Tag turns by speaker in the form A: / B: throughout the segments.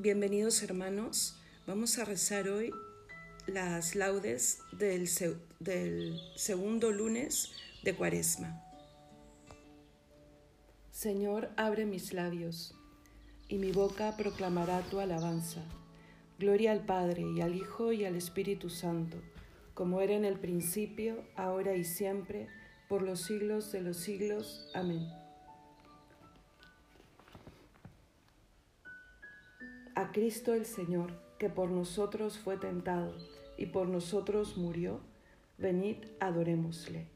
A: Bienvenidos hermanos, vamos a rezar hoy las laudes del, segundo lunes de Cuaresma. Señor, abre mis labios, y mi boca proclamará tu alabanza. Gloria al Padre, y al Hijo, y al Espíritu Santo, como era en el principio, ahora y siempre, por los siglos de los siglos. Amén. A Cristo el Señor, que por nosotros fue tentado y por nosotros murió, venid, adorémosle.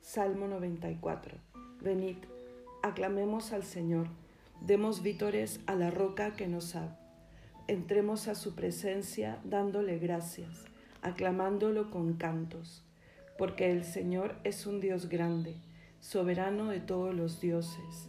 A: Salmo 94. Venid, aclamemos al Señor, demos vítores a la roca que nos ha. Entremos a su presencia dándole gracias, aclamándolo con cantos, porque el Señor es un Dios grande, soberano de todos los dioses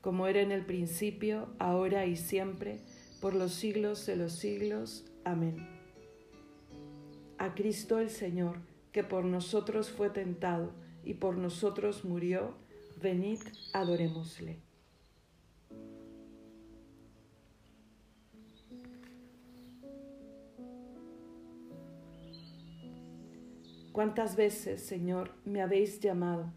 A: como era en el principio, ahora y siempre, por los siglos de los siglos. Amén. A Cristo el Señor, que por nosotros fue tentado y por nosotros murió, venid, adorémosle. ¿Cuántas veces, Señor, me habéis llamado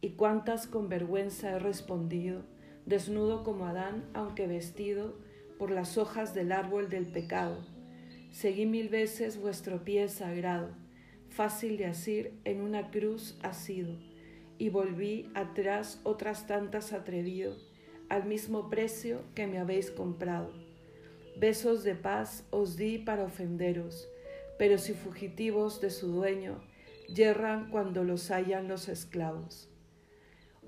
A: y cuántas con vergüenza he respondido? Desnudo como Adán, aunque vestido por las hojas del árbol del pecado. Seguí mil veces vuestro pie sagrado, fácil de asir en una cruz asido, y volví atrás otras tantas atrevido, al mismo precio que me habéis comprado. Besos de paz os di para ofenderos, pero si fugitivos de su dueño, yerran cuando los hallan los esclavos.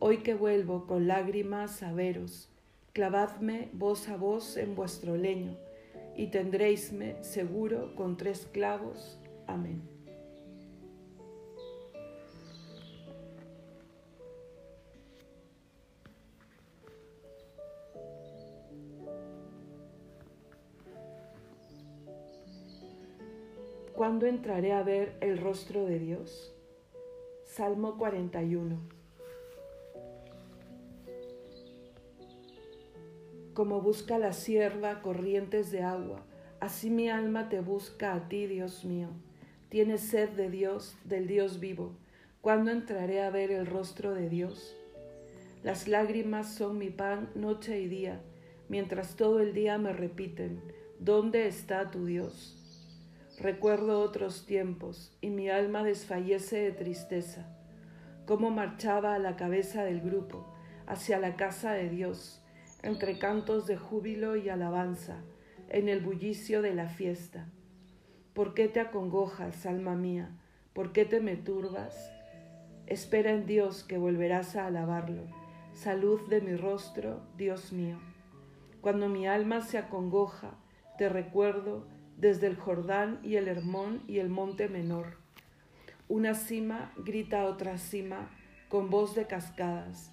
A: Hoy que vuelvo con lágrimas a veros, clavadme voz a voz en vuestro leño, y tendréisme seguro con tres clavos. Amén. ¿Cuándo entraré a ver el rostro de Dios? Salmo 41. Como busca la sierva corrientes de agua, así mi alma te busca a ti, Dios mío. Tienes sed de Dios, del Dios vivo. ¿Cuándo entraré a ver el rostro de Dios? Las lágrimas son mi pan noche y día, mientras todo el día me repiten, ¿dónde está tu Dios? Recuerdo otros tiempos y mi alma desfallece de tristeza, cómo marchaba a la cabeza del grupo, hacia la casa de Dios entre cantos de júbilo y alabanza, en el bullicio de la fiesta. ¿Por qué te acongojas, alma mía? ¿Por qué te me turbas? Espera en Dios que volverás a alabarlo. Salud de mi rostro, Dios mío. Cuando mi alma se acongoja, te recuerdo desde el Jordán y el Hermón y el monte menor. Una cima grita a otra cima con voz de cascadas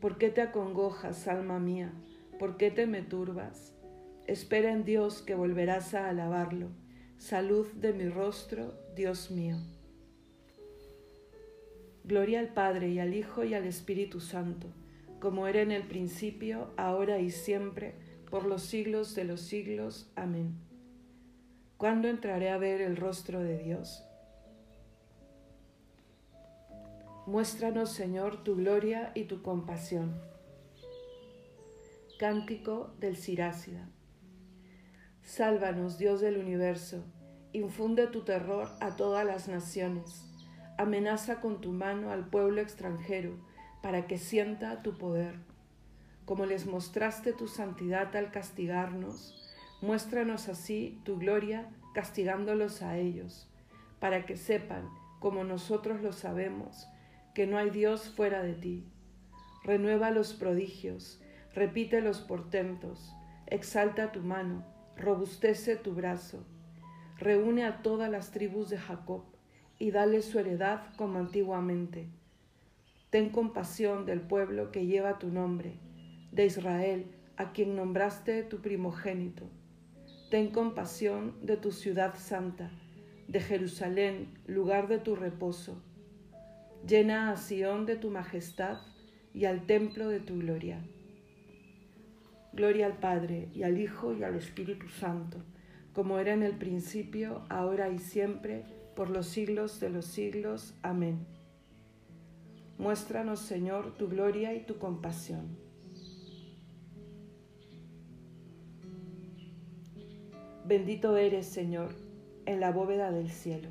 A: ¿Por qué te acongojas, alma mía? ¿por qué te me turbas? Espera en Dios que volverás a alabarlo. Salud de mi rostro, Dios mío. Gloria al Padre y al Hijo y al Espíritu Santo, como era en el principio, ahora y siempre, por los siglos de los siglos. Amén. ¿Cuándo entraré a ver el rostro de Dios? Muéstranos, Señor, tu gloria y tu compasión. Cántico del Sirácida. Sálvanos, Dios del universo, infunde tu terror a todas las naciones, amenaza con tu mano al pueblo extranjero para que sienta tu poder. Como les mostraste tu santidad al castigarnos, muéstranos así tu gloria castigándolos a ellos, para que sepan, como nosotros lo sabemos, que no hay Dios fuera de ti. Renueva los prodigios, repite los portentos, exalta tu mano, robustece tu brazo, reúne a todas las tribus de Jacob y dale su heredad como antiguamente. Ten compasión del pueblo que lleva tu nombre, de Israel, a quien nombraste tu primogénito. Ten compasión de tu ciudad santa, de Jerusalén, lugar de tu reposo. Llena a Sión de tu majestad y al templo de tu gloria. Gloria al Padre y al Hijo y al Espíritu Santo, como era en el principio, ahora y siempre, por los siglos de los siglos. Amén. Muéstranos, Señor, tu gloria y tu compasión. Bendito eres, Señor, en la bóveda del cielo.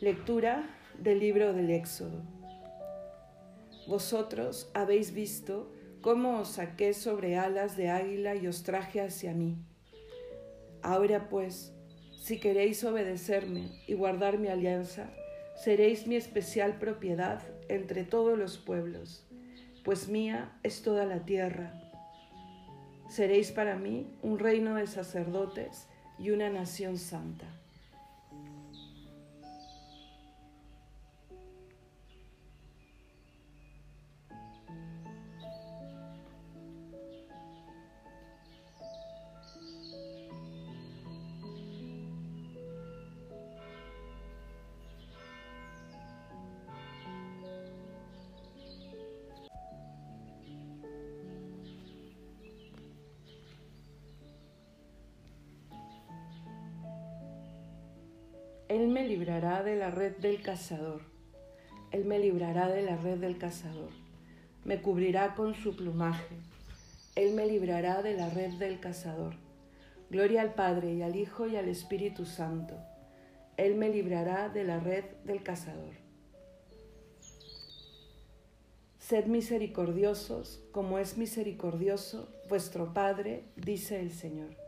A: Lectura del libro del Éxodo. Vosotros habéis visto cómo os saqué sobre alas de águila y os traje hacia mí. Ahora pues, si queréis obedecerme y guardar mi alianza, seréis mi especial propiedad entre todos los pueblos, pues mía es toda la tierra. Seréis para mí un reino de sacerdotes y una nación santa. Él me librará de la red del cazador. Él me librará de la red del cazador. Me cubrirá con su plumaje. Él me librará de la red del cazador. Gloria al Padre y al Hijo y al Espíritu Santo. Él me librará de la red del cazador. Sed misericordiosos, como es misericordioso vuestro Padre, dice el Señor.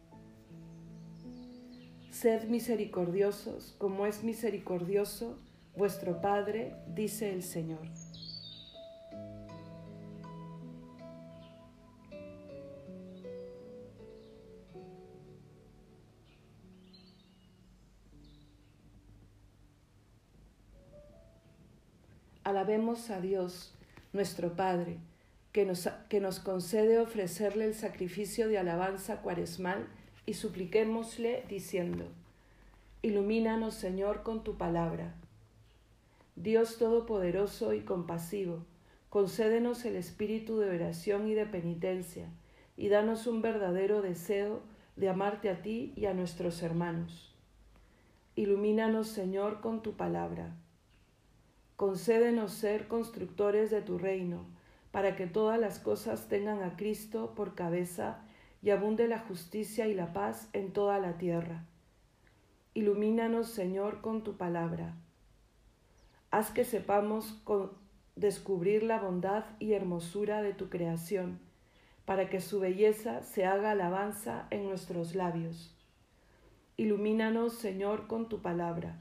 A: Sed misericordiosos, como es misericordioso vuestro Padre, dice el Señor. Alabemos a Dios, nuestro Padre, que nos, que nos concede ofrecerle el sacrificio de alabanza cuaresmal y supliquémosle diciendo, Ilumínanos Señor con tu palabra. Dios Todopoderoso y compasivo, concédenos el espíritu de oración y de penitencia, y danos un verdadero deseo de amarte a ti y a nuestros hermanos. Ilumínanos Señor con tu palabra. Concédenos ser constructores de tu reino, para que todas las cosas tengan a Cristo por cabeza y abunde la justicia y la paz en toda la tierra. Ilumínanos, Señor, con tu palabra. Haz que sepamos descubrir la bondad y hermosura de tu creación, para que su belleza se haga alabanza en nuestros labios. Ilumínanos, Señor, con tu palabra.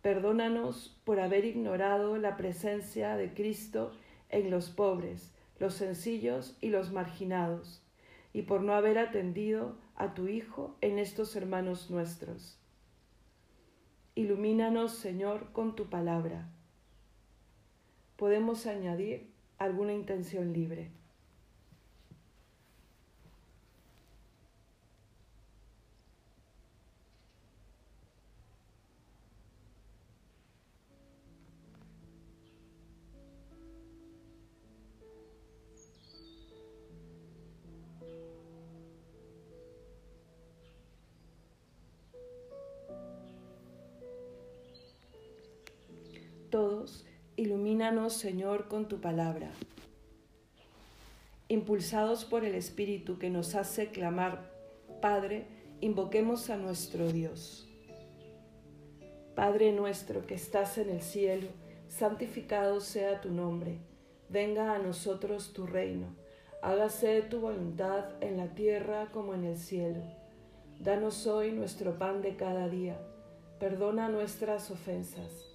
A: Perdónanos por haber ignorado la presencia de Cristo en los pobres, los sencillos y los marginados y por no haber atendido a tu Hijo en estos hermanos nuestros. Ilumínanos, Señor, con tu palabra. Podemos añadir alguna intención libre. Ilumínanos, Señor, con tu palabra. Impulsados por el Espíritu que nos hace clamar, Padre, invoquemos a nuestro Dios. Padre nuestro que estás en el cielo, santificado sea tu nombre, venga a nosotros tu reino, hágase tu voluntad en la tierra como en el cielo. Danos hoy nuestro pan de cada día, perdona nuestras ofensas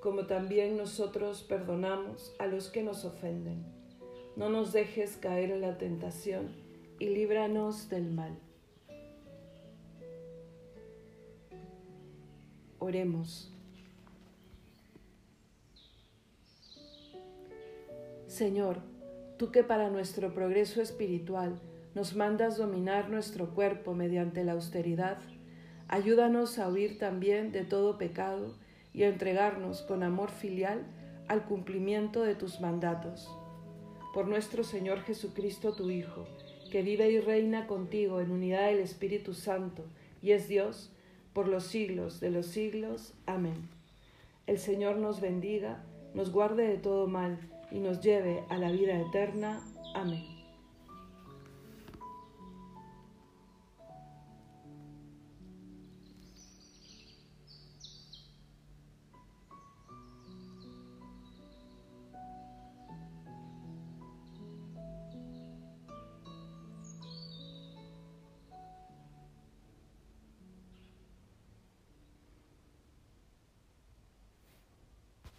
A: como también nosotros perdonamos a los que nos ofenden. No nos dejes caer en la tentación y líbranos del mal. Oremos. Señor, tú que para nuestro progreso espiritual nos mandas dominar nuestro cuerpo mediante la austeridad, ayúdanos a huir también de todo pecado y entregarnos con amor filial al cumplimiento de tus mandatos. Por nuestro Señor Jesucristo, tu Hijo, que vive y reina contigo en unidad del Espíritu Santo y es Dios por los siglos de los siglos. Amén. El Señor nos bendiga, nos guarde de todo mal y nos lleve a la vida eterna. Amén.